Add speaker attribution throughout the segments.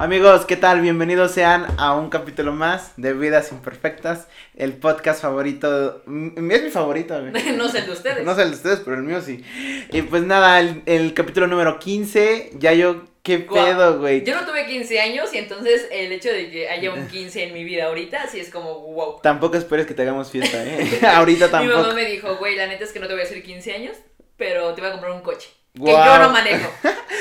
Speaker 1: Amigos, ¿qué tal? Bienvenidos sean a un capítulo más de Vidas Imperfectas, el podcast favorito. Es mi favorito, güey.
Speaker 2: no sé el de ustedes.
Speaker 1: No sé el de ustedes, pero el mío sí. Y pues nada, el, el capítulo número 15, ya yo, qué pedo, güey.
Speaker 2: Yo no tuve 15 años y entonces el hecho de que haya un 15 en mi vida ahorita, sí es como wow.
Speaker 1: Tampoco esperes que te hagamos fiesta, ¿eh? Ahorita
Speaker 2: Mi mamá
Speaker 1: tampoco.
Speaker 2: me dijo, güey, la neta es que no te voy a hacer 15 años, pero te voy a comprar un coche. Que
Speaker 1: Guau.
Speaker 2: yo no manejo.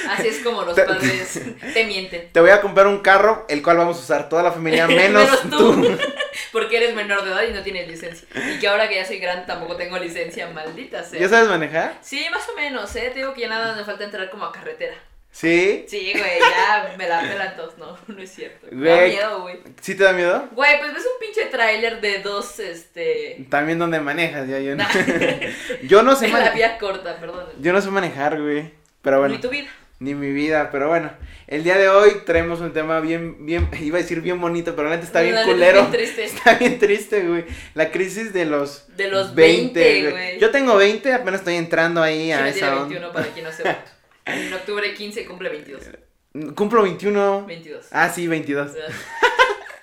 Speaker 2: Así es como los padres te mienten.
Speaker 1: Te voy a comprar un carro, el cual vamos a usar toda la familia, menos,
Speaker 2: Menos
Speaker 1: tú.
Speaker 2: tú. Porque eres menor de edad y no tienes licencia. Y que ahora que ya soy grande tampoco tengo licencia, maldita sea.
Speaker 1: ¿Ya sabes manejar?
Speaker 2: Sí, más o menos, ¿eh? Te digo que ya nada me falta entrar como a carretera.
Speaker 1: Sí.
Speaker 2: Sí, güey, ya me la pelan todos. No, no es cierto. Me da
Speaker 1: Güey.
Speaker 2: miedo, güey.
Speaker 1: ¿Sí te da miedo?
Speaker 2: Güey, pues ves un pinche tráiler de dos, este...
Speaker 1: También donde manejas, ya yo no. Yo no sé
Speaker 2: en la
Speaker 1: manejar.
Speaker 2: vía corta, perdón.
Speaker 1: Yo no sé manejar, güey. Pero bueno.
Speaker 2: Ni tu vida.
Speaker 1: Ni mi vida, pero bueno, el día de hoy traemos un tema bien, bien, iba a decir bien bonito, pero neta está bien culero.
Speaker 2: bien triste.
Speaker 1: Está bien triste, güey. La crisis de los
Speaker 2: De los 20, güey.
Speaker 1: Yo tengo 20, apenas estoy entrando ahí a esa
Speaker 2: tiene
Speaker 1: onda.
Speaker 2: 21 para quien no sepa. En octubre 15 cumple 22.
Speaker 1: Cumplo 21.
Speaker 2: 22.
Speaker 1: Ah, sí, 22.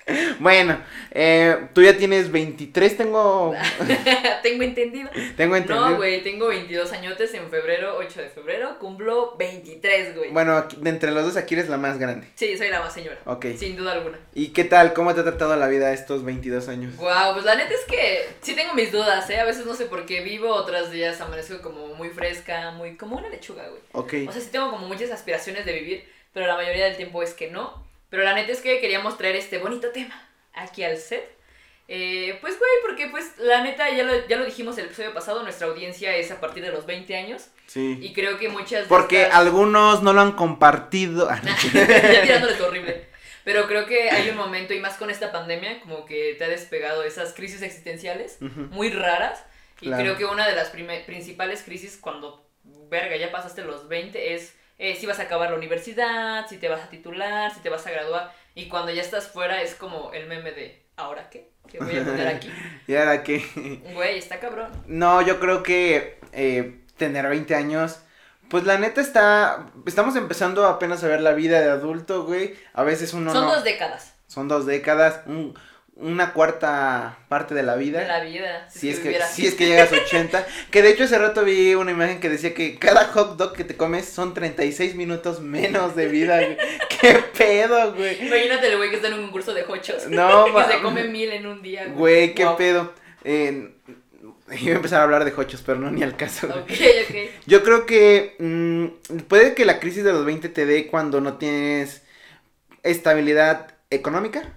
Speaker 1: Bueno, eh, tú ya tienes 23, tengo
Speaker 2: tengo entendido.
Speaker 1: tengo entendido.
Speaker 2: No, güey, tengo 22 añotes en febrero, 8 de febrero. Cumplo 23, güey.
Speaker 1: Bueno, aquí- de entre los dos aquí eres la más grande.
Speaker 2: Sí, soy la más señora.
Speaker 1: Ok.
Speaker 2: Sin duda alguna.
Speaker 1: ¿Y qué tal? ¿Cómo te ha tratado la vida estos 22 años?
Speaker 2: Wow, pues la neta es que sí tengo mis dudas, ¿eh? A veces no sé por qué vivo, otros días amanezco como muy fresca, muy como una lechuga, güey.
Speaker 1: Ok.
Speaker 2: O sea, sí tengo como muchas aspiraciones de vivir, pero la mayoría del tiempo es que no. Pero la neta es que queríamos traer este bonito tema aquí al set. Eh, pues, güey, porque pues la neta, ya lo, ya lo dijimos el episodio pasado, nuestra audiencia es a partir de los 20 años.
Speaker 1: Sí.
Speaker 2: Y creo que muchas... de
Speaker 1: Porque
Speaker 2: estas-
Speaker 1: algunos no lo han compartido.
Speaker 2: Ya tirándoles horrible. Pero creo que hay un momento, y más con esta pandemia, como que te ha despegado esas crisis existenciales
Speaker 1: Ujú.
Speaker 2: muy raras. Y
Speaker 1: Claro.
Speaker 2: creo que una de las principales crisis cuando, verga, ya pasaste los 20 es eh, si vas a acabar la universidad, si te vas a titular, si te vas a graduar. Y cuando ya estás fuera es como el meme de, ¿ahora qué? ¿Qué voy a poner aquí?
Speaker 1: ¿Y ahora qué?
Speaker 2: Güey, está cabrón.
Speaker 1: No, yo creo que eh, tener 20 años, pues la neta está, estamos empezando apenas a ver la vida de adulto, güey. A veces uno
Speaker 2: Son
Speaker 1: no.
Speaker 2: dos décadas
Speaker 1: Son dos décadas, un- una cuarta parte de la vida.
Speaker 2: de la vida.
Speaker 1: Si es, que,
Speaker 2: viviera
Speaker 1: si
Speaker 2: así.
Speaker 1: es que llegas a 80. Que de hecho hace rato vi una imagen que decía que cada hot dog que te comes son 36 minutos menos de vida, güey. ¿Qué pedo, güey?
Speaker 2: Imagínate el güey que está en un concurso de hochos.
Speaker 1: No,
Speaker 2: que
Speaker 1: ma-
Speaker 2: se come mil en un día.
Speaker 1: Güey, qué
Speaker 2: Wow.
Speaker 1: pedo. Eh, iba a empezar a hablar de hochos, pero no ni al caso. güey.
Speaker 2: Ok, ok.
Speaker 1: Yo creo que mm, puede que la crisis de los 20 te dé cuando no tienes estabilidad económica.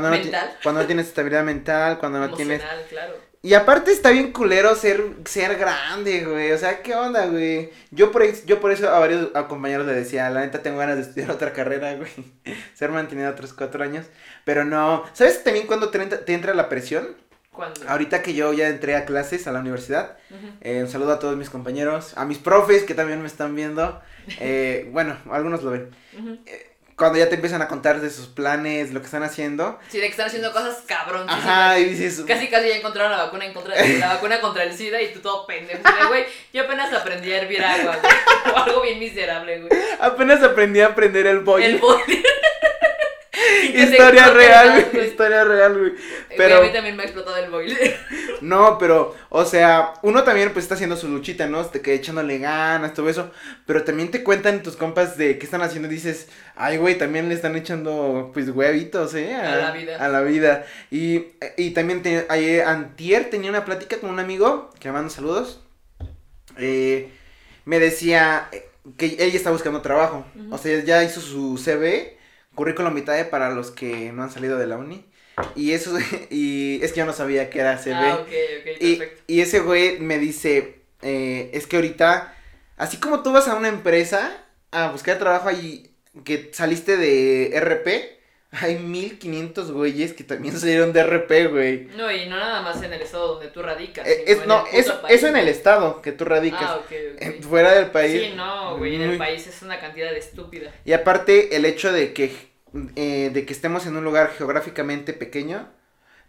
Speaker 1: Cuando no, cuando no tienes estabilidad mental, cuando no tienes...
Speaker 2: Emocional, claro.
Speaker 1: Y aparte está bien culero ser, ser grande, güey. O sea, ¿qué onda, güey? Yo por, yo por eso a varios a compañeros les decía, la neta tengo ganas de estudiar otra carrera, güey. ser mantenido otros cuatro años. Pero no. ¿Sabes también cuando te entra, te entra la presión?
Speaker 2: Cuando.
Speaker 1: Ahorita que yo ya entré a clases a la universidad. Eh, un saludo a todos mis compañeros. A mis profes que también me están viendo. eh, bueno, algunos lo ven.
Speaker 2: Ujú.
Speaker 1: Cuando ya te empiezan a contar de sus planes, lo que están haciendo.
Speaker 2: Sí, de que están haciendo cosas cabrón.
Speaker 1: Ajá, y dices...
Speaker 2: Casi casi ya encontraron la vacuna en contra de la vacuna contra el SIDA y tú todo pendejo. de, Güey, yo apenas aprendí a hervir agua, güey. O algo bien miserable, güey.
Speaker 1: Apenas aprendí a aprender el boiler.
Speaker 2: El boli.
Speaker 1: Historia real, güey. Historia real, güey. Pero-
Speaker 2: a mí también me ha explotado el boiler.
Speaker 1: No, pero, o sea, uno también pues está haciendo su luchita, ¿no? De que echándole ganas, todo eso. Pero también te cuentan tus compas de qué están haciendo y dices, ay, güey, también le están echando, pues, huevitos, ¿eh?
Speaker 2: A la vida.
Speaker 1: A la vida. Y, y también, te, ayer, antier tenía una plática con un amigo, que me manda saludos. Eh, me decía que ella está buscando trabajo. O sea, ya hizo su CV, currículum vitae para los que no han salido de la uni. Y eso, y es que yo no sabía que era CV.
Speaker 2: Ah, ok, ok,
Speaker 1: Y,
Speaker 2: perfecto.
Speaker 1: y ese güey me dice, eh, es que ahorita, así como tú vas a una empresa a buscar trabajo y que saliste de RP, hay 1500 güeyes que también salieron de RP, güey.
Speaker 2: No, y no nada más en el estado donde tú radicas.
Speaker 1: Eh, es, no, eso,
Speaker 2: país.
Speaker 1: eso en el estado que tú radicas.
Speaker 2: Ah, ok, ok.
Speaker 1: Eh, fuera del país.
Speaker 2: Sí, no, güey, en el país es una cantidad de estúpida.
Speaker 1: Y aparte, el hecho de que, eh, de que estemos en un lugar geográficamente pequeño,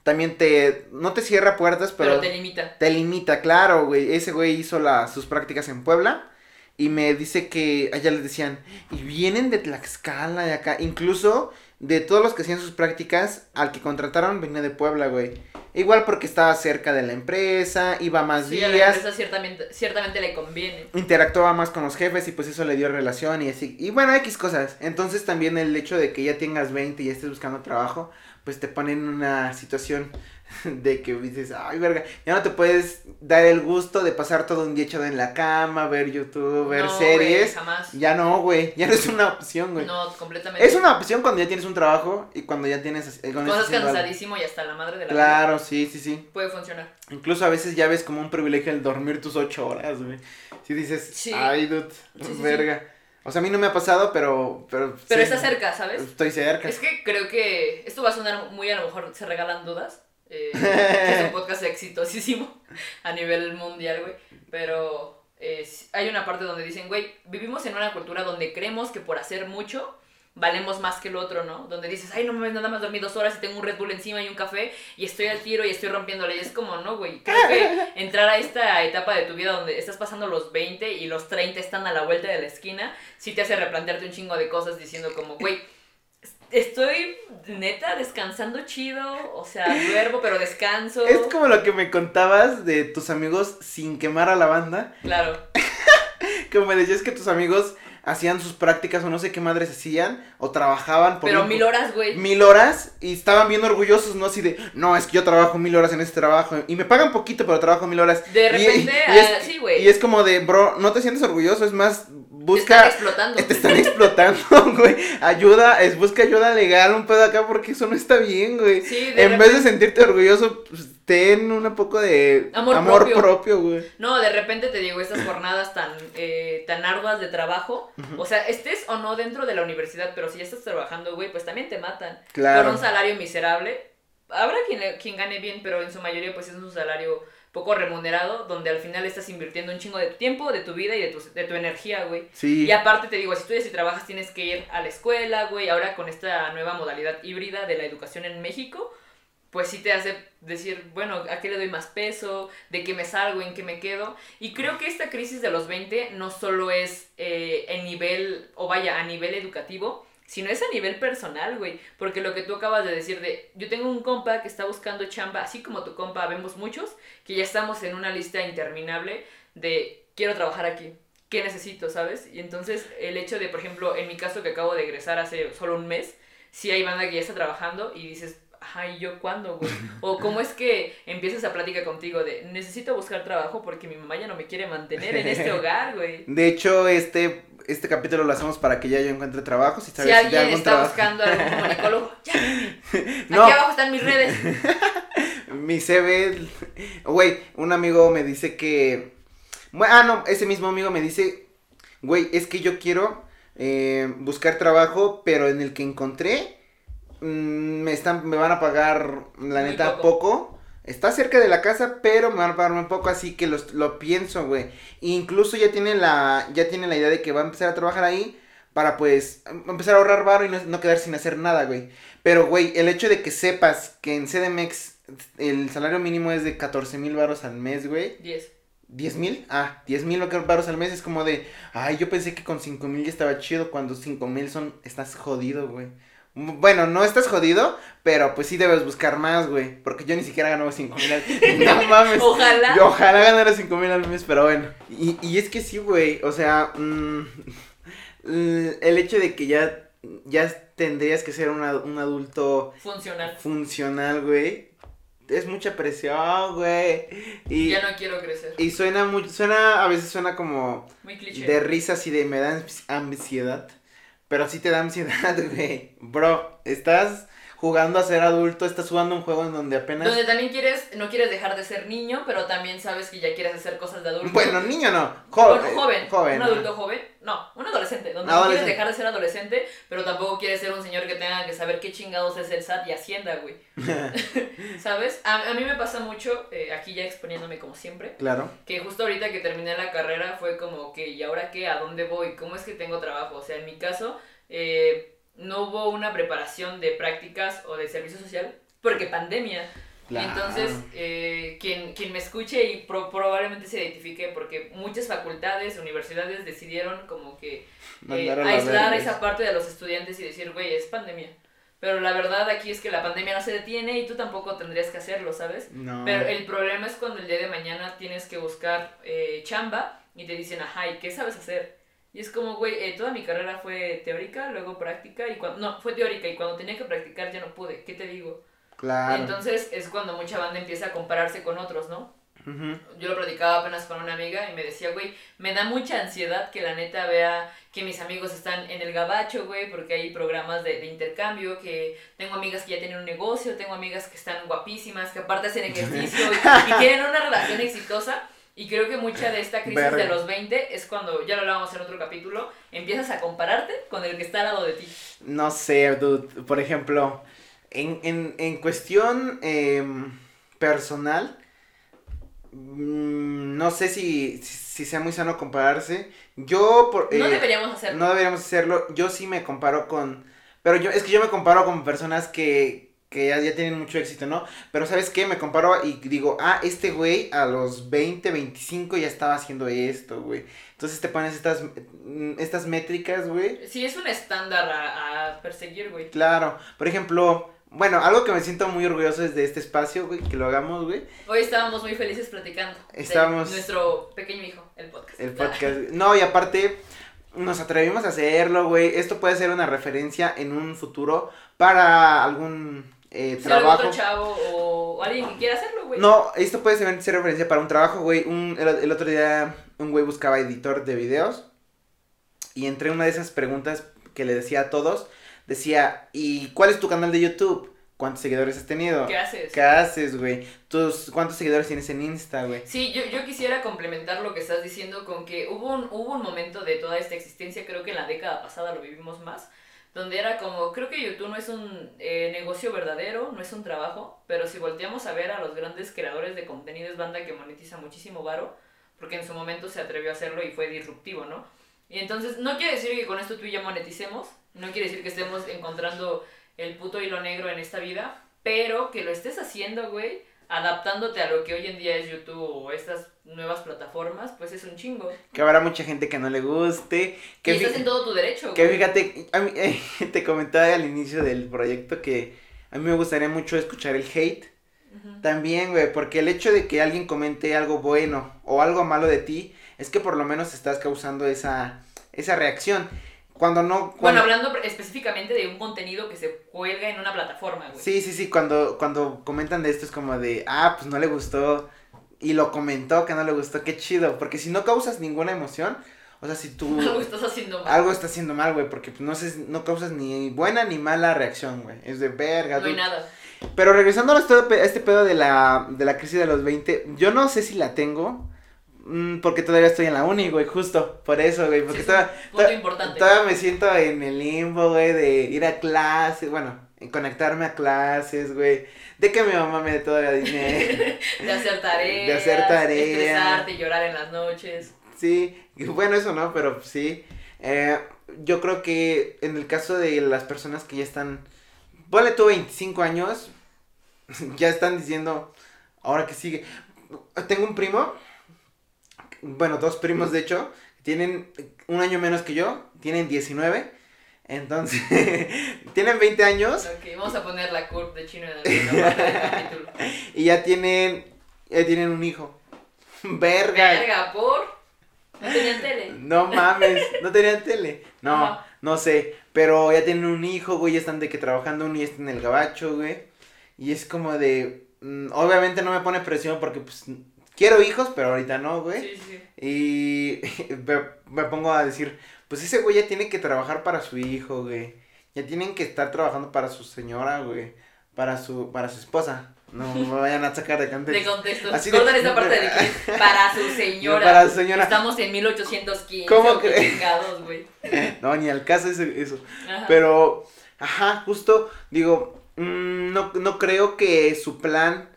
Speaker 1: también te, no te cierra puertas,
Speaker 2: Pero,
Speaker 1: pero,
Speaker 2: te limita.
Speaker 1: te limita, claro, güey. Ese güey hizo la, sus prácticas en Puebla y me dice que allá les decían, y vienen de Tlaxcala, de acá, incluso de todos los que hacían sus prácticas, al que contrataron venía de Puebla, güey. Igual porque estaba cerca de la empresa, iba más
Speaker 2: Sí, a la
Speaker 1: días,
Speaker 2: empresa ciertamente, ciertamente le conviene.
Speaker 1: interactuaba más con los jefes y pues eso le dio relación y así. Y bueno, X cosas. Entonces también el hecho de que ya tengas 20 y ya estés buscando trabajo, pues te pone en una situación de que dices, ay, verga, ya no te puedes dar el gusto de pasar todo un día echado en la cama, ver YouTube, ver
Speaker 2: No,
Speaker 1: series.
Speaker 2: jamás.
Speaker 1: Ya no, güey, ya no es una opción, güey.
Speaker 2: No, completamente.
Speaker 1: Es una opción cuando ya tienes un trabajo y cuando ya tienes... cuando estás
Speaker 2: cansadísimo y hasta la madre de la vida.
Speaker 1: Claro, sí, sí, sí.
Speaker 2: Puede funcionar.
Speaker 1: Incluso a veces ya ves como un privilegio el dormir tus ocho horas, güey. Si dices,
Speaker 2: Sí.
Speaker 1: ay, dude,
Speaker 2: Sí, sí,
Speaker 1: verga. O sea, a mí no me ha pasado, pero... Pero,
Speaker 2: Pero está cerca, ¿sabes?
Speaker 1: Estoy cerca.
Speaker 2: Es que creo que esto va a sonar muy a lo mejor se regalan dudas. Eh, es un podcast exitosísimo a nivel mundial, güey. Pero eh, hay una parte donde dicen, güey, vivimos en una cultura donde creemos que por hacer mucho valemos más que el otro, ¿no? Donde dices, ay, no mames, nada más dormí dos horas y tengo un Red Bull encima y un café y estoy al tiro y estoy rompiéndole. Y es como, no, güey. Creo que entrar a esta etapa de tu vida donde estás pasando los 20 y los 30 están a la vuelta de la esquina, sí te hace replantearte un chingo de cosas diciendo como, güey, estoy neta descansando chido, o sea, duermo pero descanso.
Speaker 1: Es como lo que me contabas de tus amigos sin quemar a la banda.
Speaker 2: Claro,
Speaker 1: Que me decías que tus amigos hacían sus prácticas o no sé qué madres hacían o trabajaban por
Speaker 2: pero
Speaker 1: un-
Speaker 2: mil horas, güey.
Speaker 1: mil horas y estaban bien orgullosos, ¿no? Así de, no, es que yo trabajo mil horas en este trabajo y me pagan poquito, pero trabajo mil horas.
Speaker 2: De
Speaker 1: Y-
Speaker 2: repente,
Speaker 1: y es-
Speaker 2: sí, güey.
Speaker 1: Y es como de, bro, no te sientes orgulloso, es más,
Speaker 2: Te
Speaker 1: busca...
Speaker 2: están explotando.
Speaker 1: Te están explotando, güey. Ayuda, es busca ayuda legal, un pedo acá, porque eso no está bien, güey.
Speaker 2: Sí, de
Speaker 1: En vez de sentirte orgulloso, pues, ten un poco de
Speaker 2: Amor
Speaker 1: amor,
Speaker 2: propio.
Speaker 1: propio, güey.
Speaker 2: No, de repente te digo, estas jornadas tan, eh, tan arduas de trabajo, o sea, estés o no dentro de la universidad, pero si ya estás trabajando, güey, pues también te matan.
Speaker 1: Claro.
Speaker 2: Por un salario miserable. Habrá quien, quien gane bien, pero en su mayoría pues es un salario poco remunerado, donde al final estás invirtiendo un chingo de tu tiempo, de tu vida y de tu, de tu energía, güey.
Speaker 1: Sí.
Speaker 2: Y aparte te digo, si estudias y trabajas tienes que ir a la escuela, güey. Ahora con esta nueva modalidad híbrida de la educación en México, pues sí te hace decir, bueno, ¿a qué le doy más peso? ¿De qué me salgo? ¿En qué me quedo? Y creo que esta crisis de los 20 no solo es eh, en nivel, o vaya, a nivel educativo, sino es a nivel personal, güey. Porque lo que tú acabas de decir de, yo tengo un compa que está buscando chamba, así como tu compa, vemos muchos, que ya estamos en una lista interminable de, quiero trabajar aquí. ¿Qué necesito, sabes? Y entonces el hecho de, por ejemplo, en mi caso que acabo de egresar hace solo un mes, sí hay banda que ya está trabajando y dices, ay, ¿yo cuándo, güey? O cómo es que empiezas esa plática contigo de, necesito buscar trabajo porque mi mamá ya no me quiere mantener en este hogar, güey.
Speaker 1: De hecho, este, este capítulo lo hacemos para que ya yo encuentre trabajo. Si, sabes
Speaker 2: alguien
Speaker 1: algún
Speaker 2: está
Speaker 1: trabajo.
Speaker 2: buscando algún comunicólogo, llámame.
Speaker 1: No.
Speaker 2: Aquí abajo están mis redes.
Speaker 1: Mi CV, güey, un amigo me dice que, ah, no, ese mismo amigo me dice, güey, es que yo quiero eh, buscar trabajo, pero en el que encontré, mm, me están, me van a pagar, la
Speaker 2: Muy
Speaker 1: neta,
Speaker 2: poco.
Speaker 1: poco. Está cerca de la casa, pero me van a pagar muy poco, así que los- lo pienso, güey. Incluso ya tiene la, ya tiene la idea de que va a empezar a trabajar ahí para pues em- empezar a ahorrar varo y no, no quedar sin hacer nada, güey. Pero, güey, el hecho de que sepas que en CDMX el salario mínimo es de 14 mil varos al mes, güey.
Speaker 2: 10.
Speaker 1: ¿10 mil? Ah, 10 mil varos al mes es como de, ay, yo pensé que con 5 mil ya estaba chido cuando 5 mil son, estás jodido, güey. Bueno, no estás jodido, pero pues sí debes buscar más, güey. Porque yo ni siquiera gano 5 mil al No mames.
Speaker 2: Ojalá.
Speaker 1: Yo ojalá ganara 5 mil al mes, pero bueno. Y, y es que sí, güey. O sea, mm, el hecho de que ya, ya tendrías que ser una- un adulto
Speaker 2: Funcional.
Speaker 1: funcional, güey. Es mucha presión, güey. Y,
Speaker 2: Ya no quiero crecer.
Speaker 1: y suena muy, suena, a veces suena como
Speaker 2: Muy cliché.
Speaker 1: de risas y de me da ans- ansiedad. Pero sí te da ansiedad, güey. Bro, estás jugando a ser adulto, estás jugando un juego en donde apenas...
Speaker 2: Donde también quieres, no quieres dejar de ser niño, pero también sabes que ya quieres hacer cosas de adulto.
Speaker 1: Bueno, niño no,
Speaker 2: Bueno,
Speaker 1: joven.
Speaker 2: joven,
Speaker 1: joven.
Speaker 2: un adulto joven, no, un adolescente, donde no quieres dejar de ser adolescente, pero tampoco quieres ser un señor que tenga que saber qué chingados es el SAT y Hacienda, güey. ¿Sabes? A, a mí me pasa mucho, eh, aquí ya exponiéndome como siempre,
Speaker 1: Claro.
Speaker 2: que justo ahorita que terminé la carrera fue como que, ¿y ahora qué? ¿A dónde voy? ¿Cómo es que tengo trabajo? O sea, en mi caso, eh, no hubo una preparación de prácticas o de servicio social, porque pandemia.
Speaker 1: Claro.
Speaker 2: Entonces, eh, quien, quien me escuche y pro- probablemente se identifique, porque muchas facultades, universidades decidieron como que eh, aislar esa parte de los estudiantes y decir, güey, es pandemia. Pero la verdad aquí es que la pandemia no se detiene y tú tampoco tendrías que hacerlo, ¿sabes?
Speaker 1: No.
Speaker 2: Pero el problema es cuando el día de mañana tienes que buscar eh, chamba y te dicen, ajá, ¿y qué sabes hacer? Y es como, güey, eh, toda mi carrera fue teórica, luego práctica, y cuando, no, fue teórica, y cuando tenía que practicar ya no pude, ¿qué te digo?
Speaker 1: Claro.
Speaker 2: Entonces es cuando mucha banda empieza a compararse con otros, ¿no? Yo lo platicaba apenas con una amiga y me decía, güey, me da mucha ansiedad que la neta vea que mis amigos están en el gabacho, güey, porque hay programas de, de intercambio, que tengo amigas que ya tienen un negocio, tengo amigas que están guapísimas, que aparte hacen ejercicio y, y tienen una relación exitosa. Y creo que mucha de esta crisis
Speaker 1: Verga.
Speaker 2: de los 20 es cuando, ya lo hablábamos en otro capítulo, empiezas a compararte con el que está al lado de ti.
Speaker 1: No sé, dude. Por ejemplo, en, en, en cuestión em, personal, mm, no sé si, si, si sea muy sano compararse. Yo, por,
Speaker 2: No
Speaker 1: eh,
Speaker 2: deberíamos hacerlo.
Speaker 1: no deberíamos hacerlo. Yo sí me comparo con. Pero yo, es que yo me comparo con personas que, que ya, ya tienen mucho éxito, ¿no? Pero ¿sabes qué? Me comparo y digo, ah, este güey a los 20, 25 ya estaba haciendo esto, güey. Entonces te pones estas, mm, estas métricas, güey.
Speaker 2: Sí, es un estándar a, a perseguir, güey.
Speaker 1: Claro, por ejemplo, bueno, algo que me siento muy orgulloso es de este espacio, güey, que lo hagamos, güey.
Speaker 2: Hoy estábamos muy felices platicando. de
Speaker 1: Estábamos-
Speaker 2: nuestro pequeño hijo, el podcast.
Speaker 1: El podcast. No, y aparte, nos atrevimos a hacerlo, güey. Esto puede ser una referencia en un futuro para algún eh, trabajo.
Speaker 2: otro chavo o alguien que quiera hacerlo, güey.
Speaker 1: No, esto puede ser, ser referencia para un trabajo, güey. Un, el, el otro día un güey buscaba editor de videos y entre una de esas preguntas que le decía a todos, decía, ¿y cuál es tu canal de YouTube? ¿Cuántos seguidores has tenido?
Speaker 2: ¿Qué haces?
Speaker 1: ¿Qué haces, güey? ¿Tus, ¿Cuántos seguidores tienes en Insta, güey?
Speaker 2: Sí, yo, yo quisiera complementar lo que estás diciendo con que hubo un, hubo un momento de toda esta existencia, creo que en la década pasada lo vivimos más, donde era como, creo que YouTube no es un eh, negocio verdadero, no es un trabajo, pero si volteamos a ver a los grandes creadores de contenido es banda que monetiza muchísimo varo, porque en su momento se atrevió a hacerlo y fue disruptivo, ¿no? Y entonces, no quiere decir que con esto tú y yo moneticemos, no quiere decir que estemos encontrando el puto hilo negro en esta vida, pero que lo estés haciendo, güey, adaptándote a lo que hoy en día es YouTube o estas nuevas plataformas, pues es un chingo.
Speaker 1: Que habrá mucha gente que no le guste. Que,
Speaker 2: y estás en todo tu derecho,
Speaker 1: que
Speaker 2: güey.
Speaker 1: fíjate, a mí- te comentaba al inicio del proyecto que a mí me gustaría mucho escuchar el hate. También, güey, porque el hecho de que alguien comente algo bueno o algo malo de ti, es que por lo menos estás causando esa, esa reacción. Cuando no...
Speaker 2: Bueno,
Speaker 1: Cuando,
Speaker 2: hablando pre- específicamente de un contenido que se cuelga en una plataforma, güey.
Speaker 1: Sí, sí, sí, cuando, cuando comentan de esto es como de, ah, pues no le gustó y lo comentó que no le gustó, qué chido, porque si no causas ninguna emoción, o sea, si tú...
Speaker 2: Algo estás haciendo mal.
Speaker 1: algo está haciendo mal, güey, porque pues, no, sé, no causas ni buena ni mala reacción, güey. Es de verga.
Speaker 2: No hay nada.
Speaker 1: Pero regresando a este, este pedo de la, de la crisis de los 20, yo no sé si la tengo. mm, Porque todavía estoy en la uni, güey, justo. Por eso, güey. Porque
Speaker 2: Sí, es
Speaker 1: todavía,
Speaker 2: punto
Speaker 1: to-
Speaker 2: importante.
Speaker 1: todavía me siento en el limbo, güey, de ir a clases. Bueno, en conectarme a clases, güey. De que mi mamá me dé todavía dinero.
Speaker 2: De hacer tareas.
Speaker 1: De hacer tarea.
Speaker 2: Estresarte y llorar en las noches.
Speaker 1: Sí, bueno, eso no, pero sí. Eh, yo creo que en el caso de las personas que ya están, ponle tú 25 años, ya están diciendo, ahora que sigue. Tengo un primo, bueno, dos primos de hecho, tienen un año menos que yo, tienen 19, entonces, tienen 20 años
Speaker 2: Ok, vamos a poner la curva de chino en del capítulo.
Speaker 1: y ya tienen, ya tienen un hijo. Verga.
Speaker 2: Verga, por. No tenían tele.
Speaker 1: No mames, no tenían tele. No, no sé. Pero ya tienen un hijo, güey, ya están de que trabajando uno y está en el gabacho, güey. Y es como de. mm, obviamente no me pone presión porque, pues, quiero hijos, pero ahorita no, güey.
Speaker 2: Sí, sí.
Speaker 1: Y me, me pongo a decir, pues ese güey ya tiene que trabajar para su hijo, güey. Ya tienen que estar trabajando para su señora, güey. Para su, para su esposa. No me vayan a sacar de
Speaker 2: De
Speaker 1: contexto.
Speaker 2: contexto.
Speaker 1: Así de-
Speaker 2: esta parte de que para su señora.
Speaker 1: Para su señora.
Speaker 2: Estamos en 1815.
Speaker 1: ¿Cómo crees? No, ni al caso eso. eso.
Speaker 2: Ajá.
Speaker 1: Pero, ajá, justo, digo, mm, no, no creo que su plan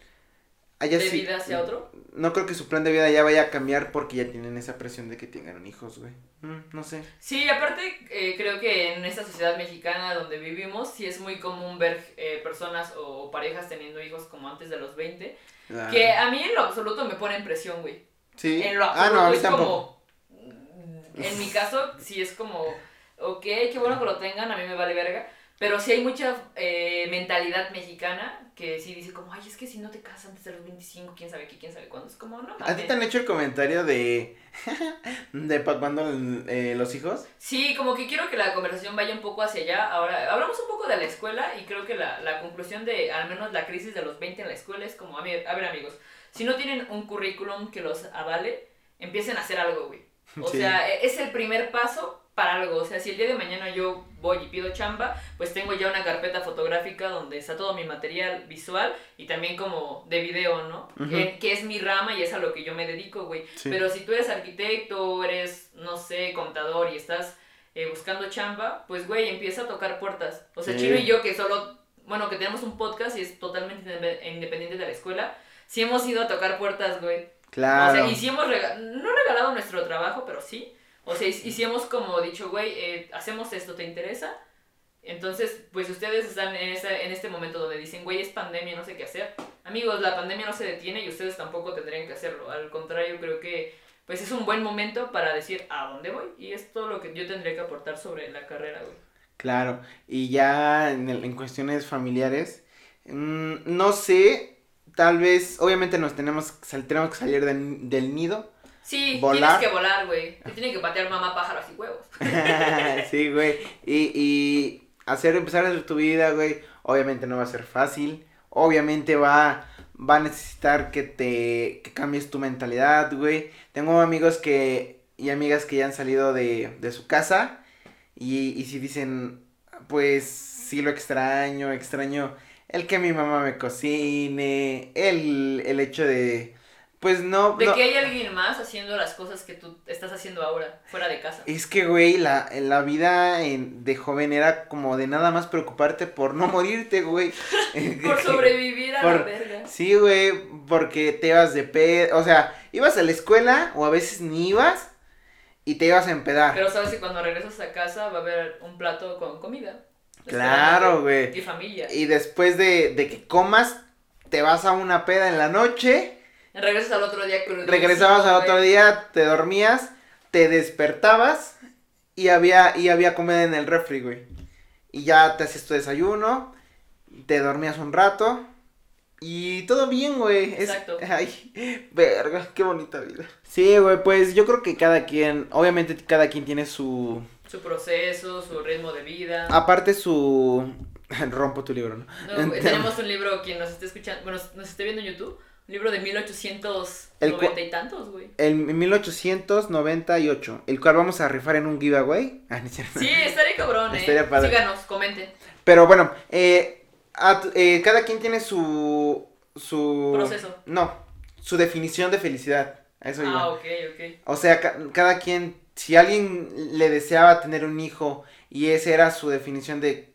Speaker 2: ¿De vida hacia otro?
Speaker 1: no creo que su plan de vida ya vaya a cambiar porque ya tienen esa presión de que tengan hijos, güey. Mm, no sé.
Speaker 2: Sí, aparte eh, creo que en esta sociedad mexicana donde vivimos sí es muy común ver eh, personas o parejas teniendo hijos como antes de los 20,
Speaker 1: Ah.
Speaker 2: que a mí en lo absoluto me ponen presión, güey.
Speaker 1: Sí.
Speaker 2: En lo
Speaker 1: ah,
Speaker 2: absoluto
Speaker 1: no, a mí
Speaker 2: es
Speaker 1: tampoco.
Speaker 2: como... En mi caso sí es como, ok, qué bueno que lo tengan, a mí me vale verga. Pero sí hay mucha eh, mentalidad mexicana que sí dice como, ay, es que si no te casas antes de los 25, quién sabe qué, quién sabe cuándo. Es como, no
Speaker 1: ¿A ti
Speaker 2: mames.
Speaker 1: te han hecho el comentario de. de para eh, los hijos?
Speaker 2: Sí, como que quiero que la conversación vaya un poco hacia allá. Ahora, hablamos un poco de la escuela y creo que la, la conclusión de al menos la crisis de los 20 en la escuela es como, a ver, a ver amigos, si no tienen un currículum que los avale, empiecen a hacer algo, güey. O
Speaker 1: Sí.
Speaker 2: sea, e- es el primer paso para algo. O sea, si el día de mañana yo voy y pido chamba, pues tengo ya una carpeta fotográfica donde está todo mi material visual y también como de video, ¿no? Que, que es mi rama y es a lo que yo me dedico, güey.
Speaker 1: Sí.
Speaker 2: Pero si tú eres arquitecto, eres, no sé, contador y estás eh, buscando chamba, pues, güey, empieza a tocar puertas. O sea,
Speaker 1: Sí.
Speaker 2: Chino y yo, que solo, bueno, que tenemos un podcast y es totalmente inde- independiente de la escuela, sí hemos ido a tocar puertas, güey.
Speaker 1: Claro.
Speaker 2: O sea, y sí hemos rega- no regalado nuestro trabajo, pero sí. O sea, y, sí hemos como dicho, güey, eh, hacemos esto, ¿te interesa? Entonces, pues ustedes están en, esa, en este momento donde dicen, güey, es pandemia, no sé qué hacer. Amigos, la pandemia no se detiene y ustedes tampoco tendrían que hacerlo. Al contrario, creo que pues es un buen momento para decir a dónde voy. Y es todo lo que yo tendría que aportar sobre la carrera, güey.
Speaker 1: Claro. Y ya en, el- en cuestiones familiares, mm, no sé, tal vez, obviamente nos tenemos, tenemos que salir del, del nido.
Speaker 2: Sí,
Speaker 1: Volar.
Speaker 2: tienes que volar, güey. Te tiene que patear mamá pájaros y huevos.
Speaker 1: sí, güey. Y, y hacer, empezar a hacer tu vida, güey. Obviamente no va a ser fácil. Obviamente va, va a necesitar que te que cambies tu mentalidad, güey. Tengo amigos que y amigas que ya han salido de, de su casa y, y si dicen, pues sí lo extraño, extraño el que mi mamá me cocine, el, el hecho de, pues no...
Speaker 2: De
Speaker 1: no-
Speaker 2: que hay alguien más haciendo las cosas que tú estás haciendo ahora, fuera de casa.
Speaker 1: Es que, güey, la, la vida en- de joven era como de nada más preocuparte por no morirte, güey.
Speaker 2: Por sobrevivir a la verga.
Speaker 1: Sí, güey, porque te ibas de pedo, o sea, ibas a la escuela o a veces ni ibas y te ibas a empedar.
Speaker 2: Pero sabes que cuando regresas a casa va a haber un plato con comida.
Speaker 1: Claro, güey.
Speaker 2: Y familia.
Speaker 1: Y después de, de que comas, te vas a una peda en la noche,
Speaker 2: Regresas al otro día crudísimo,
Speaker 1: regresabas al otro día, te dormías, te despertabas y había, y había comida en el refri, güey. Y ya te hacías tu desayuno, te dormías un rato y todo bien, güey. Es-
Speaker 2: Exacto.
Speaker 1: Ay, verga, qué bonita vida. Sí, güey, pues yo creo que cada quien, obviamente cada quien tiene su,
Speaker 2: Su proceso, su ritmo de vida.
Speaker 1: aparte su, rompo tu libro, ¿no?
Speaker 2: No, güey, tenemos un libro, quien nos esté escuchando, bueno, nos esté viendo en YouTube, un libro de 1890
Speaker 1: El cua-
Speaker 2: y tantos, güey.
Speaker 1: En 1898, el cual vamos a rifar en un giveaway. Ah, no.
Speaker 2: Sí, estaría cabrón, eh.
Speaker 1: Estaría padre.
Speaker 2: Síganos, comenten.
Speaker 1: Pero bueno, eh, a eh, cada quien tiene su, su...
Speaker 2: Proceso.
Speaker 1: No, su definición de felicidad. A eso iba.
Speaker 2: Ah, ok, ok.
Speaker 1: O sea, ca- cada quien, si alguien le deseaba tener un hijo y esa era su definición de,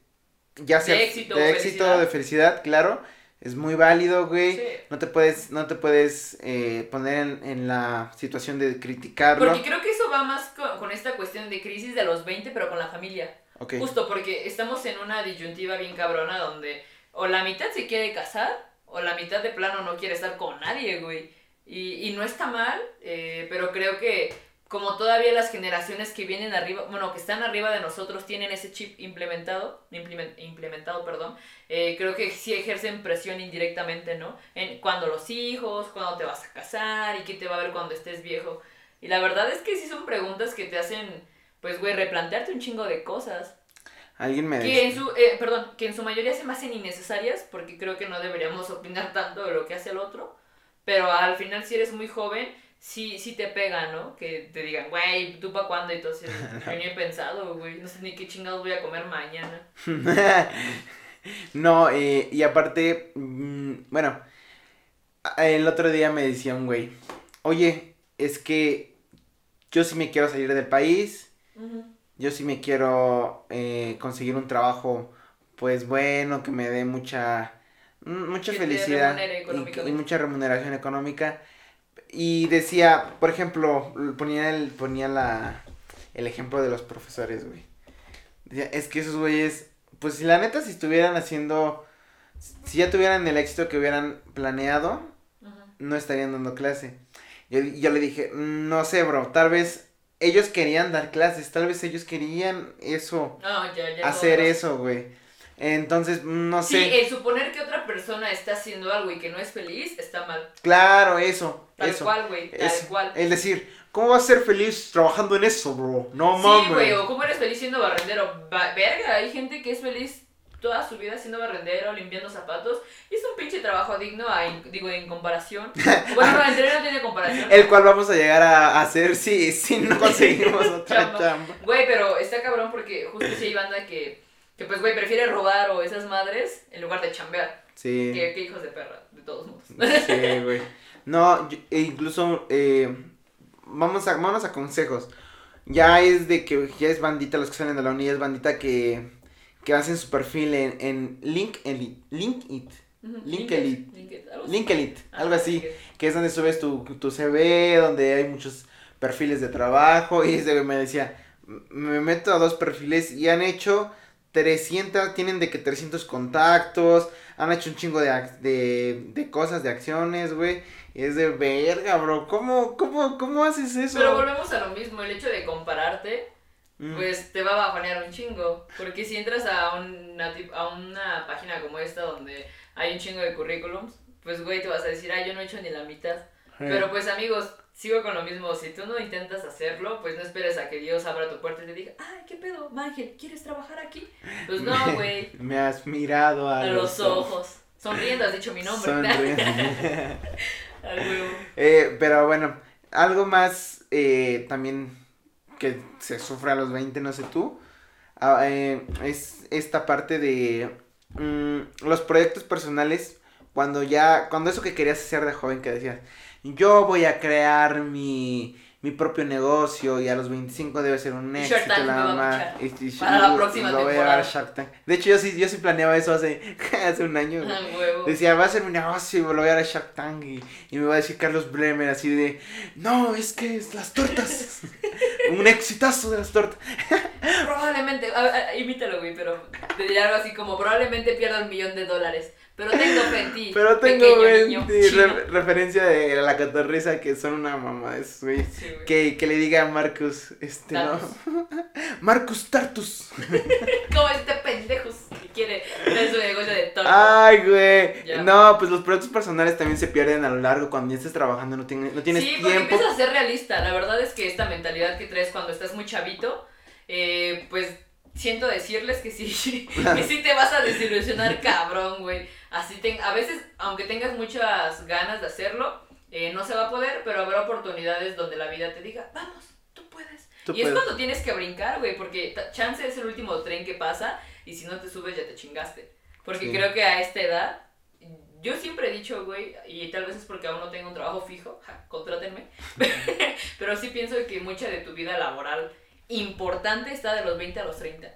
Speaker 1: ya sea
Speaker 2: De éxito
Speaker 1: de
Speaker 2: o
Speaker 1: éxito,
Speaker 2: felicidad.
Speaker 1: de felicidad, claro, es muy válido, güey.
Speaker 2: Sí.
Speaker 1: No te puedes, no te puedes eh, poner en, en la situación de criticarlo.
Speaker 2: Porque creo que eso va más con, con esta cuestión de crisis de los 20, pero con la familia. Justo porque estamos en una disyuntiva bien cabrona donde o la mitad se quiere casar o la mitad de plano no quiere estar con nadie, güey. Y, y no está mal, eh, pero creo que como todavía las generaciones que vienen arriba, bueno, que están arriba de nosotros tienen ese chip implementado, implemen- implementado, perdón, eh, creo que sí ejercen presión indirectamente, ¿no? En cuando los hijos, cuando te vas a casar y qué te va a ver cuando estés viejo. Y la verdad es que sí son preguntas que te hacen, pues, güey, replantearte un chingo de cosas.
Speaker 1: Alguien me
Speaker 2: Que en su, eh, perdón, que en su mayoría se me hacen innecesarias porque creo que no deberíamos opinar tanto de lo que hace el otro. Pero al final si eres muy joven, sí, sí te pega, ¿no? Que te digan, güey, ¿tú pa' cuándo? Entonces, yo ni he pensado, güey, no sé ni qué chingados voy a comer mañana.
Speaker 1: no, eh, y aparte, mm, bueno, el otro día me decía un güey, oye, es que yo sí me quiero salir del país, yo sí me quiero eh, conseguir un trabajo, pues bueno, que me dé mucha, mm, mucha
Speaker 2: Que
Speaker 1: felicidad y- y, mucha remuneración económica, Y decía, por ejemplo, ponía el, ponía la, el ejemplo de los profesores, güey. Decía, es que esos güeyes, pues si la neta, si estuvieran haciendo, si ya tuvieran el éxito que hubieran planeado, no estarían dando clase. Yo, yo le dije, no sé, bro, tal vez ellos querían dar clases, tal vez ellos querían eso,
Speaker 2: No, ya, ya
Speaker 1: hacer eso, güey. Entonces, no
Speaker 2: Sí,
Speaker 1: sé.
Speaker 2: el suponer que otra persona está haciendo algo y que no es feliz está mal.
Speaker 1: Claro, eso,
Speaker 2: Tal
Speaker 1: eso.
Speaker 2: cual, güey, tal
Speaker 1: Es-
Speaker 2: cual.
Speaker 1: El decir, ¿cómo vas a ser feliz trabajando en eso, bro? No
Speaker 2: Sí,
Speaker 1: mames.
Speaker 2: güey, o cómo eres feliz siendo barrendero. Verga, hay gente que es feliz toda su vida siendo barrendero, limpiando zapatos. Y es un pinche trabajo digno, a in- digo, en comparación. Bueno, no, entre no tiene comparación.
Speaker 1: El cual vamos a llegar a hacer si, si no conseguimos otra
Speaker 2: Chamba. Güey, pero está cabrón porque justo sí hay banda que, que pues, güey, prefiere robar o esas madres en lugar de chambear.
Speaker 1: Sí.
Speaker 2: Que, que hijos de perra, de todos modos.
Speaker 1: Sí, güey. No, yo- e incluso, eh, vamos a, vámonos a consejos. Ya es de que ya es bandita, los que salen de la uni, es bandita que, que hacen su perfil en, en Link, en Link It. LinkedIn,
Speaker 2: algo así.
Speaker 1: LinkedIn, algo así. Que es donde subes tu, tu CV, donde hay muchos perfiles de trabajo, y ese güey me decía, "M- me meto a dos perfiles y han hecho 300, tienen de que 300 contactos, han hecho un chingo de, de, de cosas, de acciones, güey, es de verga, bro, ¿cómo, cómo, cómo haces eso?
Speaker 2: Pero volvemos a lo mismo, el hecho de compararte,
Speaker 1: Mm,
Speaker 2: pues te va a bajonear un chingo. Porque si entras a una, a una página como esta donde hay un chingo de currículums, pues güey, te vas a decir, ah, yo no he hecho ni la mitad. Pero pues amigos, sigo con lo mismo, si tú no intentas hacerlo, pues no esperes a que Dios abra tu puerta y te diga, ay, ¿qué pedo, Ángel? ¿Quieres trabajar aquí? Pues no, güey,
Speaker 1: Me has mirado a,
Speaker 2: a los ojos. Sonriendo has dicho mi nombre.
Speaker 1: Sonriendo.
Speaker 2: Al huevo.
Speaker 1: Eh, pero bueno, algo más eh, también que se sufre a los 20, no sé tú, ah, eh, es esta parte de mm, los proyectos personales, cuando ya, cuando eso que querías hacer de joven que decías, yo voy a crear mi, mi propio negocio y a los 25 debe ser un éxito,
Speaker 2: Shark Tank
Speaker 1: la mamá. y- y-
Speaker 2: para la próxima
Speaker 1: lo voy a
Speaker 2: temporada.
Speaker 1: llevar a Shark Tank. De hecho, yo sí, yo sí planeaba eso hace, hace un año.
Speaker 2: huevo.
Speaker 1: Decía, va a ser mi negocio y lo voy a dar a Shark Tank y, y me va a decir Carlos Bremer así de, no, es que es las tortas, un exitazo de las tortas.
Speaker 2: Probablemente, a- a- imítalo, güey, pero te diré algo así como, probablemente pierda un millón de dólares, pero tengo fe en ti,
Speaker 1: Pero tengo ven-
Speaker 2: chino.
Speaker 1: re- referencia de la catorriza que son una mamá güey.
Speaker 2: Sí.
Speaker 1: Que, que le diga a Marcus, este, no,
Speaker 2: Tartus.
Speaker 1: Marcus Tartus.
Speaker 2: Como este pendejo que quiere tener su negocio de tortas.
Speaker 1: Ay, güey.
Speaker 2: Ya.
Speaker 1: No, pues los proyectos personales también se pierden a lo largo cuando ya estés trabajando, no, tienes no tienes
Speaker 2: sí, porque
Speaker 1: tiempo.
Speaker 2: empiezas a ser realista. La verdad es que esta mentalidad que traes cuando estás muy chavito, eh, pues siento decirles que sí, que sí te vas a desilusionar cabrón, güey. Así te, a veces, aunque tengas muchas ganas de hacerlo, eh, no se va a poder, pero habrá oportunidades donde la vida te diga, vamos, tú puedes.
Speaker 1: Tú
Speaker 2: y es cuando tienes que brincar, güey, porque chance es el último tren que pasa y si no te subes ya te chingaste. Porque
Speaker 1: Sí.
Speaker 2: creo que a esta edad, yo siempre he dicho, güey, y tal vez es porque aún no tengo un trabajo fijo, ja, contrátenme, pero sí pienso que mucha de tu vida laboral importante está de los 20 a los 30.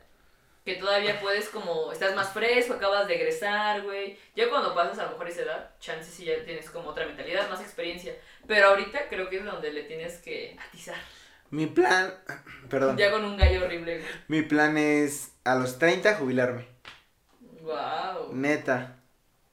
Speaker 2: Que todavía puedes como, estás más fresco, acabas de egresar, güey. Ya cuando pasas a lo mejor esa edad, chances sí ya tienes como otra mentalidad, más experiencia. Pero ahorita creo que es donde le tienes que atizar.
Speaker 1: Mi plan, perdón,
Speaker 2: Ya con un gallo horrible, güey.
Speaker 1: mi plan es a los 30 jubilarme.
Speaker 2: Wow.
Speaker 1: Neta.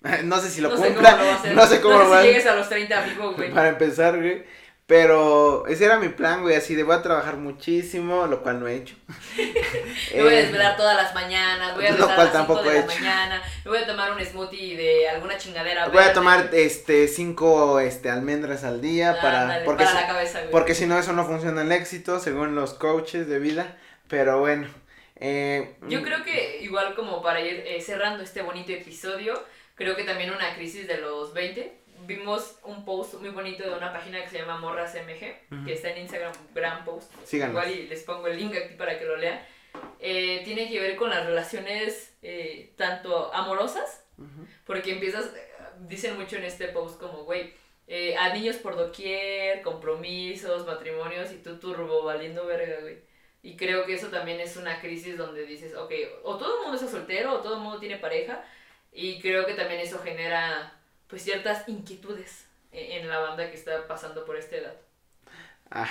Speaker 1: No sé si lo
Speaker 2: no sé
Speaker 1: cumpla.
Speaker 2: cómo lo va a hacer.
Speaker 1: No sé cómo lo
Speaker 2: si
Speaker 1: va a
Speaker 2: llegues a los 30, amigo, güey.
Speaker 1: Para empezar, güey. Pero ese era mi plan, güey. Así de voy a trabajar muchísimo, lo cual no he hecho.
Speaker 2: Me voy a
Speaker 1: Eh,
Speaker 2: desvelar todas las mañanas, voy a
Speaker 1: Lo
Speaker 2: rezar a
Speaker 1: cual
Speaker 2: las 5
Speaker 1: tampoco
Speaker 2: de
Speaker 1: he
Speaker 2: la
Speaker 1: hecho.
Speaker 2: mañana, me voy a tomar un smoothie de alguna chingadera.
Speaker 1: Voy a tomar este cinco este almendras al día para porque
Speaker 2: para
Speaker 1: si,
Speaker 2: la cabeza, güey.
Speaker 1: porque si no eso no funciona el éxito según los coaches de vida, pero bueno. Eh,
Speaker 2: Yo creo que igual como para ir eh, cerrando este bonito episodio, creo que también una crisis de los 20. Vimos un post muy bonito de una página que se llama Morras MG,
Speaker 1: Ujú.
Speaker 2: que está en Instagram, gran post.
Speaker 1: síganos.
Speaker 2: Igual y les pongo el link aquí para que lo lean. Eh, tiene que ver con las relaciones eh, tanto amorosas,
Speaker 1: Ujú.
Speaker 2: porque empiezas, dicen mucho en este post como, güey, eh, a niños por doquier, compromisos, matrimonios y tú turbo valiendo verga, güey. Y creo que eso también es una crisis donde dices, ok, o todo el mundo está soltero o todo el mundo tiene pareja. Y creo que también eso genera pues ciertas inquietudes e-, en la banda que está pasando por esta edad.
Speaker 1: Ah,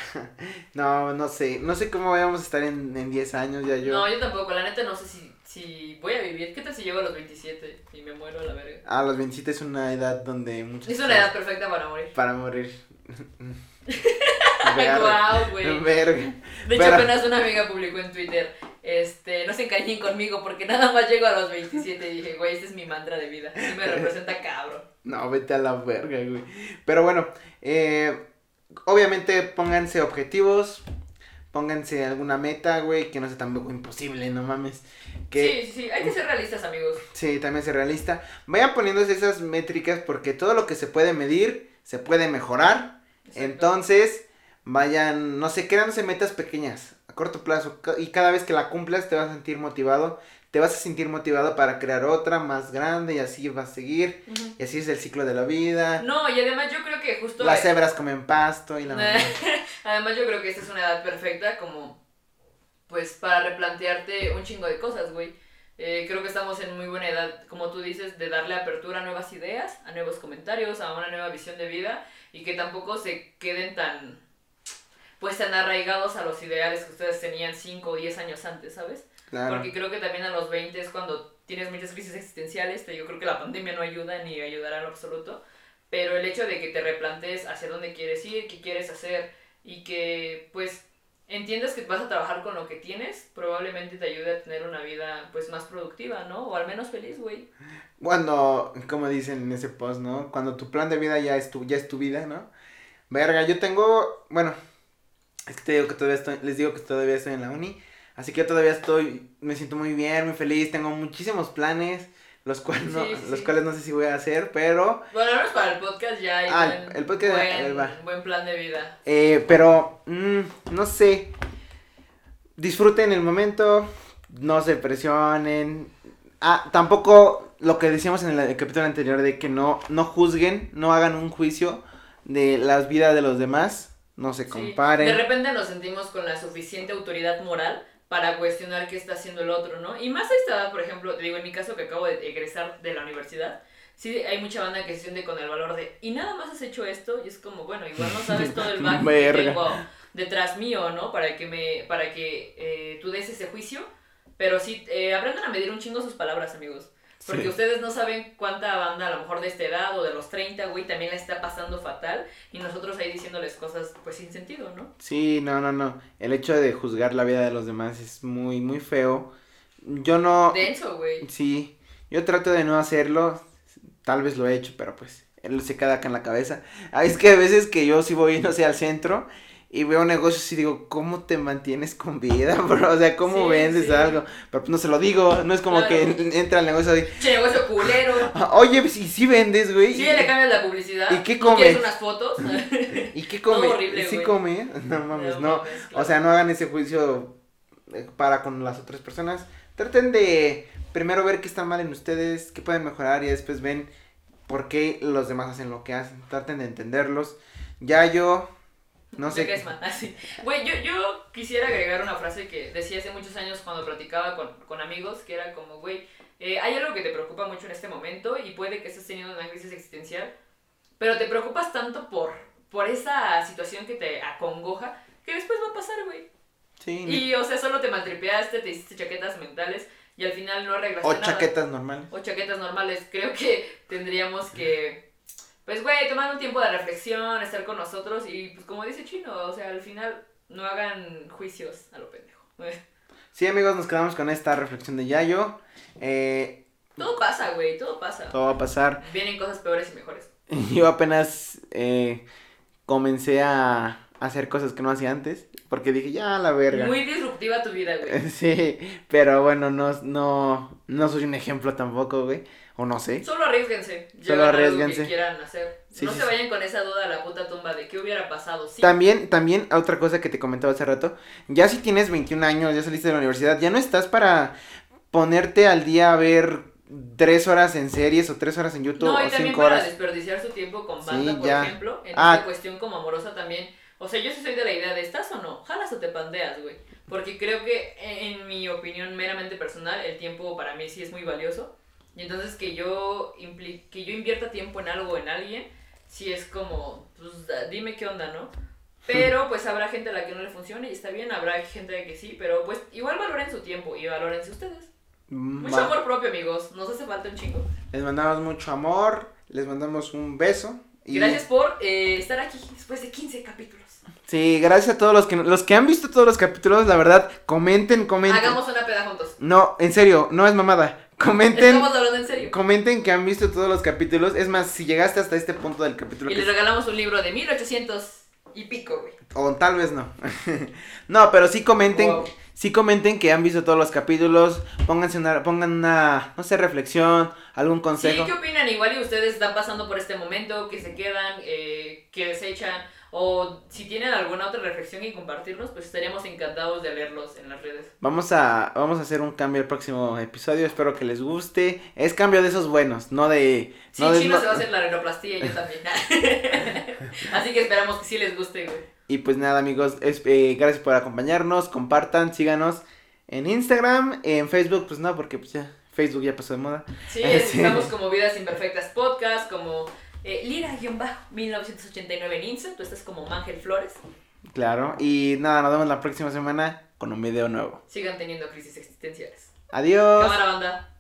Speaker 1: no, no sé, no sé cómo vamos a estar en, en 10 años ya yo.
Speaker 2: No, yo tampoco, la neta no sé si, si voy a vivir. ¿Qué tal si llego a los 27 y me muero a la verga?
Speaker 1: A los 27 es una edad donde muchas
Speaker 2: Es una edad perfecta para morir.
Speaker 1: Para morir.
Speaker 2: Guau, güey.
Speaker 1: Verga.
Speaker 2: De hecho,
Speaker 1: Pero-
Speaker 2: apenas una amiga publicó en Twitter, este, no se encariñen conmigo porque nada más llego a los 27 y dije, güey, este es mi mantra de vida. Me representa cabrón.
Speaker 1: No, vete a la verga, güey. Pero bueno, eh, obviamente pónganse objetivos, pónganse alguna meta, güey, que no sea tampoco imposible, no mames. Que
Speaker 2: Sí, sí, sí, hay que ser realistas, amigos.
Speaker 1: sí, también sea realista. Vayan poniéndose esas métricas porque todo lo que se puede medir se puede mejorar.
Speaker 2: Exacto.
Speaker 1: Entonces, vayan, no sé, créanse metas pequeñas, a corto plazo. Y cada vez que la cumplas te vas a sentir motivado. Te vas a sentir motivado para crear otra más grande y así vas a seguir. Y así es el ciclo de la vida.
Speaker 2: No, y además yo creo que justo...
Speaker 1: Las cebras comen pasto y la mamá.
Speaker 2: Además yo creo que esta es una edad perfecta como, pues, para replantearte un chingo de cosas, güey. Eh, creo que estamos en muy buena edad, como tú dices, de darle apertura a nuevas ideas, a nuevos comentarios, a una nueva visión de vida y que tampoco se queden tan, pues, tan arraigados a los ideales que ustedes tenían 5 o 10 años antes, ¿sabes?
Speaker 1: Claro.
Speaker 2: Porque creo que también a los 20 es cuando tienes muchas crisis existenciales. te- Yo creo que la pandemia no ayuda ni ayudará en lo absoluto. Pero el hecho de que te replantes hacia dónde quieres ir, qué quieres hacer y que pues entiendas que vas a trabajar con lo que tienes, probablemente te ayude a tener una vida pues más productiva, ¿no? O al menos feliz, güey.
Speaker 1: Cuando, como dicen en ese post, ¿no? Cuando tu plan de vida ya es tu, ya es tu vida, ¿no? Verga, yo tengo, bueno, es que te digo que todavía estoy, les digo que todavía estoy en la uni, así que yo todavía estoy, me siento muy bien, muy feliz, tengo muchísimos planes, los cuales no,
Speaker 2: Sí, sí,
Speaker 1: los cuales no sé si voy a hacer, pero,
Speaker 2: Bueno, al menos para el podcast ya hay
Speaker 1: Ah,
Speaker 2: buen,
Speaker 1: el podcast
Speaker 2: buen,
Speaker 1: va.
Speaker 2: buen plan de vida.
Speaker 1: eh, pero, mm, no sé, disfruten el momento, no se presionen, ah, tampoco lo que decíamos en el, el capítulo anterior de que no, no juzguen, no hagan un juicio de las vidas de los demás, no se
Speaker 2: Sí,
Speaker 1: comparen.
Speaker 2: De repente nos sentimos con la suficiente autoridad moral para cuestionar qué está haciendo el otro, ¿no? Y más a esta edad, por ejemplo, te digo, en mi caso que acabo de egresar de la universidad, sí hay mucha banda que se siente con el valor de, y nada más has hecho esto, y es como, bueno, igual no sabes todo el back que tengo detrás mío, ¿no? Para que me, para que eh, tú des ese juicio, pero sí, eh, aprendan a medir un chingo sus palabras, amigos. Porque
Speaker 1: Sí.
Speaker 2: ustedes no saben cuánta banda, a lo mejor de esta edad o de los 30, güey, también la está pasando fatal. Y nosotros ahí diciéndoles cosas, pues sin sentido, ¿no?
Speaker 1: Sí, no, no, no. El hecho de juzgar la vida de los demás es muy, muy feo. Yo no.
Speaker 2: Denso, güey.
Speaker 1: Sí, yo trato de no hacerlo. Tal vez lo he hecho, pero pues él se queda acá en la cabeza. Ah, es que a veces que yo sí voy, no sé, al centro y veo negocios y digo, ¿cómo te mantienes con vida, bro? O sea, ¿cómo
Speaker 2: Sí,
Speaker 1: vendes
Speaker 2: sí.
Speaker 1: algo? Pero pues no se lo digo, no es como
Speaker 2: Claro.
Speaker 1: que entra al negocio y,
Speaker 2: Che, negocio culero.
Speaker 1: oye, si sí, vendes, güey.
Speaker 2: Sí, le cambias la publicidad.
Speaker 1: ¿Y qué
Speaker 2: ¿No quieres
Speaker 1: comes?
Speaker 2: unas fotos?
Speaker 1: ¿Y qué come?
Speaker 2: Todo horrible,
Speaker 1: ¿Sí
Speaker 2: güey.
Speaker 1: come? No mames, no.
Speaker 2: mames,
Speaker 1: O
Speaker 2: claro.
Speaker 1: sea, no hagan ese juicio eh, para con las otras personas. Traten de primero ver qué está mal en ustedes, qué pueden mejorar y después ven por qué los demás hacen lo que hacen. Traten de entenderlos. Ya yo, no sé.
Speaker 2: mal, así. Güey, yo, yo quisiera agregar una frase que decía hace muchos años cuando platicaba con, con amigos, que era como, güey, eh, hay algo que te preocupa mucho en este momento y puede que estés teniendo una crisis existencial, pero te preocupas tanto por, por esa situación que te acongoja que después va a pasar, güey.
Speaker 1: Sí,
Speaker 2: Y, o sea, solo te maltripeaste, te hiciste chaquetas mentales y al final no arreglaste
Speaker 1: o
Speaker 2: nada.
Speaker 1: chaquetas normales.
Speaker 2: o chaquetas normales. Creo que tendríamos que, pues, güey, tomar un tiempo de reflexión, estar con nosotros y, pues, como dice Chino, o sea, al final no hagan juicios a lo pendejo.
Speaker 1: Sí, amigos, nos quedamos con esta reflexión de Yayo. Eh,
Speaker 2: Todo pasa, güey, todo pasa.
Speaker 1: todo va a pasar.
Speaker 2: Vienen cosas peores y mejores.
Speaker 1: Yo apenas eh, comencé a hacer cosas que no hacía antes. Porque dije, ya, la verga.
Speaker 2: Muy disruptiva tu vida, güey.
Speaker 1: Sí, pero bueno, no, no, no soy un ejemplo tampoco, güey. O no sé.
Speaker 2: Solo arriesguense.
Speaker 1: Solo
Speaker 2: algo
Speaker 1: arriésguense.
Speaker 2: que quieran hacer.
Speaker 1: Sí,
Speaker 2: no
Speaker 1: sí,
Speaker 2: se
Speaker 1: sí.
Speaker 2: vayan con esa duda a la puta tumba de qué hubiera pasado.
Speaker 1: También, también, otra cosa que te comentaba hace rato, ya si tienes 21 años, ya saliste de la universidad, ya no estás para ponerte al día a ver tres horas en series o tres horas en YouTube
Speaker 2: No, y
Speaker 1: o
Speaker 2: también
Speaker 1: cinco
Speaker 2: para
Speaker 1: horas.
Speaker 2: desperdiciar su tiempo con banda, por
Speaker 1: ya.
Speaker 2: ejemplo. En
Speaker 1: Ah.
Speaker 2: esta cuestión como amorosa también. O sea, yo sí soy de la idea de ¿estás o no? ¿Jalas o te pandeas, güey? Porque creo que, en, en mi opinión meramente personal, el tiempo para mí sí es muy valioso. Y entonces que yo, impli- que yo invierta tiempo en algo o en alguien, sí es como, pues dime qué onda, ¿no? Pero pues habrá gente a la que no le funcione y está bien, habrá gente que sí, pero pues igual valoren su tiempo y valórense ustedes. Mucho
Speaker 1: Va.
Speaker 2: amor propio, amigos, nos hace falta un chingo.
Speaker 1: Les mandamos mucho amor, les mandamos un beso. Y
Speaker 2: Gracias por eh, estar aquí después de 15 capítulos.
Speaker 1: Sí, gracias a todos los que los que han visto todos los capítulos, la verdad, comenten, comenten.
Speaker 2: Hagamos una peda juntos.
Speaker 1: No, en serio, no es mamada. Comenten,
Speaker 2: Estamos hablando en serio.
Speaker 1: comenten que han visto todos los capítulos. Es más, si llegaste hasta este punto del capítulo
Speaker 2: Y
Speaker 1: que
Speaker 2: les regalamos un libro de 1800 y pico, güey.
Speaker 1: o tal vez no. no, pero sí comenten,
Speaker 2: Wow.
Speaker 1: sí comenten que han visto todos los capítulos, pónganse una pongan una no sé, reflexión, algún
Speaker 2: Sí,
Speaker 1: consejo.
Speaker 2: ¿qué opinan? Igual y ustedes están pasando por este momento, que se quedan, eh, que desechan, o si tienen alguna otra reflexión y compartirnos, pues estaríamos encantados de leerlos en las redes.
Speaker 1: Vamos a vamos a hacer un cambio el próximo episodio, espero que les guste. Es cambio de esos buenos, no de
Speaker 2: Sí,
Speaker 1: no
Speaker 2: Chino
Speaker 1: no-
Speaker 2: se va a hacer la renoplastía y yo también. Así que esperamos que sí les guste, güey.
Speaker 1: Y pues nada, amigos, es- eh, gracias por acompañarnos, compartan, síganos en Instagram, en Facebook, pues no, porque pues ya Facebook ya pasó de moda. Sí.
Speaker 2: estamos como Vidas Imperfectas Podcast, como eh, Lira-1989 en Insta, tú estás como Mangel Flores.
Speaker 1: Claro, y nada, nos vemos la próxima semana con un video nuevo.
Speaker 2: Sigan teniendo crisis existenciales.
Speaker 1: Adiós.
Speaker 2: Cámara banda.